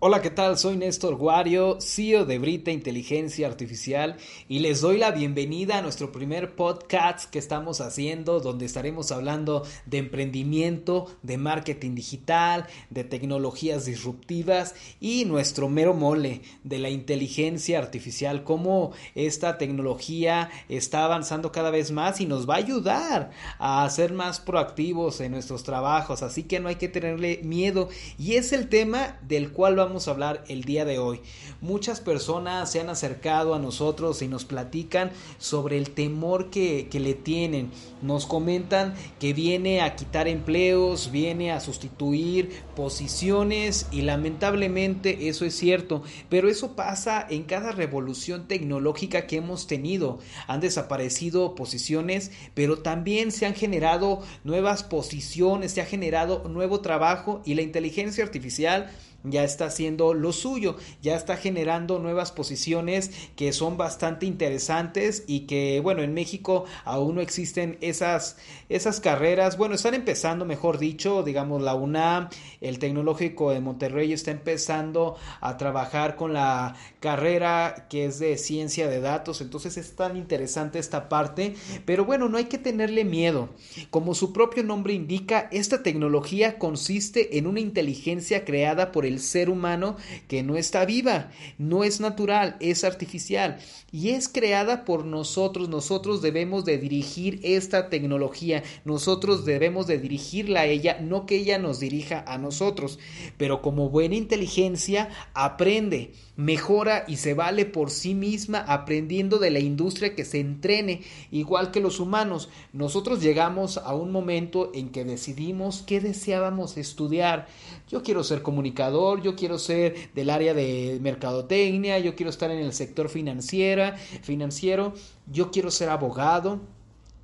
Hola, ¿qué tal? Soy Néstor Guario, CEO de Brita Inteligencia Artificial y les doy la bienvenida a nuestro primer podcast que estamos haciendo donde estaremos hablando de emprendimiento, de marketing digital, de tecnologías disruptivas y nuestro mero mole de la inteligencia artificial, cómo esta tecnología está avanzando cada vez más y nos va a ayudar a ser más proactivos en nuestros trabajos, así que no hay que tenerle miedo y es el tema del cual vamos vamos a hablar el día de hoy. Muchas personas se han acercado a nosotros y nos platican sobre el temor que, que le tienen. Nos comentan que viene a quitar empleos, viene a sustituir posiciones y lamentablemente eso es cierto, pero eso pasa en cada revolución tecnológica que hemos tenido. Han desaparecido posiciones, pero también se han generado nuevas posiciones, se ha generado nuevo trabajo y la inteligencia artificial ya está haciendo lo suyo, ya está generando nuevas posiciones que son bastante interesantes y que bueno, en México aún no existen esas, esas carreras, bueno, están empezando, mejor dicho, digamos la UNAM, el Tecnológico de Monterrey está empezando a trabajar con la carrera que es de ciencia de datos, entonces es tan interesante esta parte, pero bueno, no hay que tenerle miedo. Como su propio nombre indica, esta tecnología consiste en una inteligencia creada por el ser humano que no está viva, no es natural, es artificial. Y es creada por nosotros. Nosotros debemos de dirigir esta tecnología, nosotros debemos de dirigirla a ella, no que ella nos dirija a nosotros, pero como buena inteligencia aprende, mejora y se vale por sí misma aprendiendo de la industria que se entrene, igual que los humanos. Nosotros llegamos a un momento en que decidimos qué deseábamos estudiar. Yo quiero ser comunicador, yo quiero ser del área de mercadotecnia, yo quiero estar en el sector financiero, financiero, yo quiero ser abogado.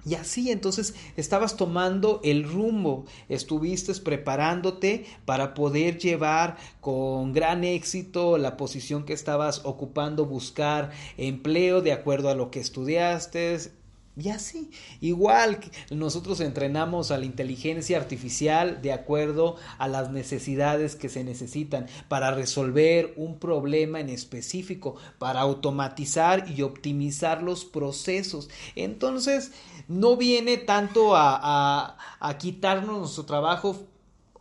Y así entonces estabas tomando el rumbo, estuviste preparándote para poder llevar con gran éxito la posición que estabas ocupando, buscar empleo de acuerdo a lo que estudiaste, y así, igual nosotros entrenamos a la inteligencia artificial de acuerdo a las necesidades que se necesitan para resolver un problema en específico, para automatizar y optimizar los procesos. Entonces, no viene tanto a, a, a quitarnos nuestro trabajo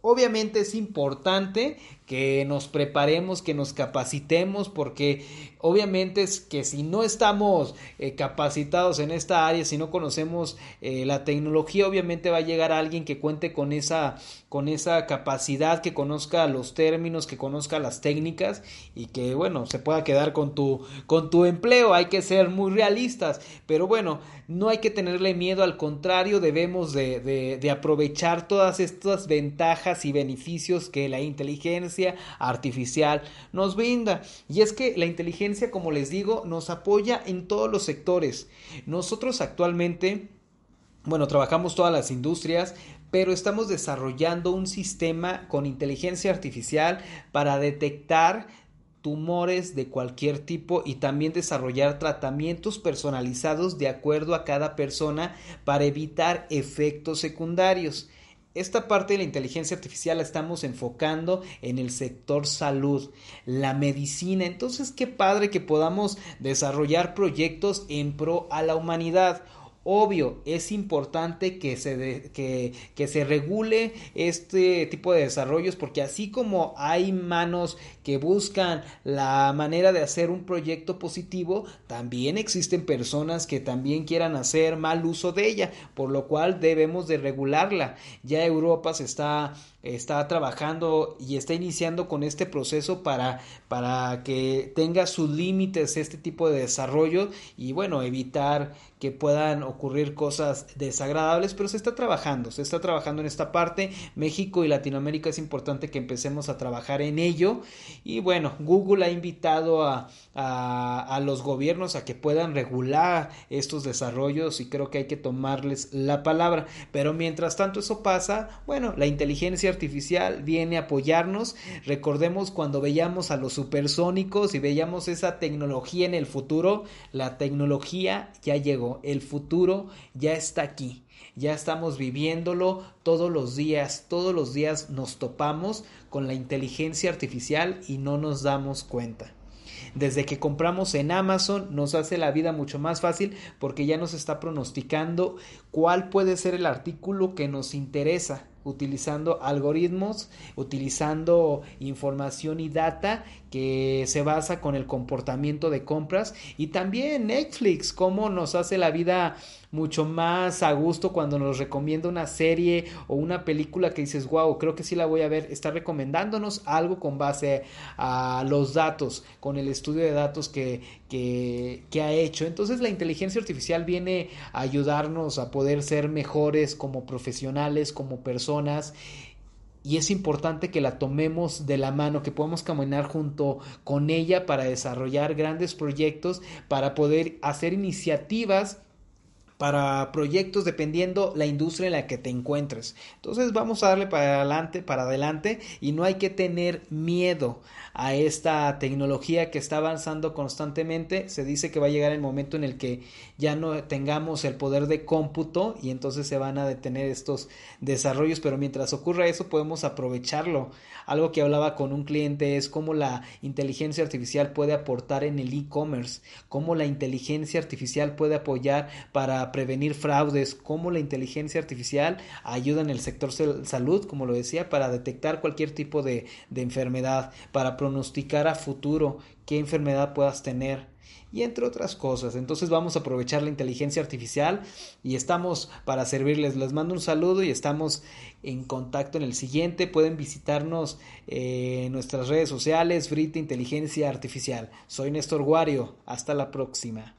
Obviamente es importante que nos preparemos, que nos capacitemos, porque obviamente es que si no estamos eh, capacitados en esta área, si no conocemos eh, la tecnología, obviamente va a llegar alguien que cuente con esa, con esa capacidad, que conozca los términos, que conozca las técnicas y que bueno, se pueda quedar con tu, con tu empleo. Hay que ser muy realistas, pero bueno, no hay que tenerle miedo, al contrario, debemos de, de, de aprovechar todas estas ventajas y beneficios que la inteligencia artificial nos brinda. Y es que la inteligencia, como les digo, nos apoya en todos los sectores. Nosotros actualmente, bueno, trabajamos todas las industrias, pero estamos desarrollando un sistema con inteligencia artificial para detectar tumores de cualquier tipo y también desarrollar tratamientos personalizados de acuerdo a cada persona para evitar efectos secundarios. Esta parte de la inteligencia artificial la estamos enfocando en el sector salud, la medicina. Entonces, qué padre que podamos desarrollar proyectos en pro a la humanidad. Obvio, es importante que se, que, que se regule este tipo de desarrollos porque así como hay manos que buscan la manera de hacer un proyecto positivo, también existen personas que también quieran hacer mal uso de ella, por lo cual debemos de regularla. Ya Europa se está está trabajando y está iniciando con este proceso para, para que tenga sus límites este tipo de desarrollo y bueno, evitar que puedan ocurrir cosas desagradables, pero se está trabajando, se está trabajando en esta parte. México y Latinoamérica es importante que empecemos a trabajar en ello. Y bueno, Google ha invitado a, a, los gobiernos a que puedan regular estos desarrollos y creo que hay que tomarles la palabra. Pero mientras tanto eso pasa, bueno, la inteligencia artificial viene a apoyarnos. Recordemos cuando veíamos a los supersónicos y veíamos esa tecnología en el futuro, la tecnología ya llegó el futuro ya está aquí. Ya estamos viviéndolo todos los días, todos los días nos topamos con la inteligencia artificial y no nos damos cuenta. Desde que compramos en Amazon nos hace la vida mucho más fácil porque ya nos está pronosticando cuál puede ser el artículo que nos interesa utilizando algoritmos, utilizando información y data que se basa con el comportamiento de compras y también Netflix, cómo nos hace la vida mucho más a gusto cuando nos recomienda una serie o una película que dices, wow, creo que sí la voy a ver, está recomendándonos algo con base a los datos, con el estudio de datos que, que, ha hecho. Entonces la inteligencia artificial viene a ayudarnos a poder ser mejores como profesionales, como personas y es importante que la tomemos de la mano, que podamos caminar junto con ella para desarrollar grandes proyectos, para poder hacer iniciativas para proyectos dependiendo la industria en la que te encuentres. Entonces vamos a darle para adelante, para adelante y no hay que tener miedo a esta tecnología que está avanzando constantemente. Se dice que va a llegar el momento en el que ya no tengamos el poder de cómputo y entonces se van a detener estos desarrollos, pero mientras ocurra eso podemos aprovecharlo. Algo que hablaba con un cliente es cómo la inteligencia artificial puede aportar en el e-commerce, cómo la inteligencia artificial puede apoyar para prevenir fraudes, cómo la inteligencia artificial ayuda en el sector salud, como lo decía, para detectar cualquier tipo de, enfermedad, para pronosticar a futuro qué enfermedad puedas tener y entre otras cosas. Entonces vamos a aprovechar la inteligencia artificial y estamos para servirles. Les mando un saludo y estamos en contacto en el siguiente. Pueden visitarnos en nuestras redes sociales, Frita Inteligencia Artificial. Soy Néstor Guario. Hasta la próxima.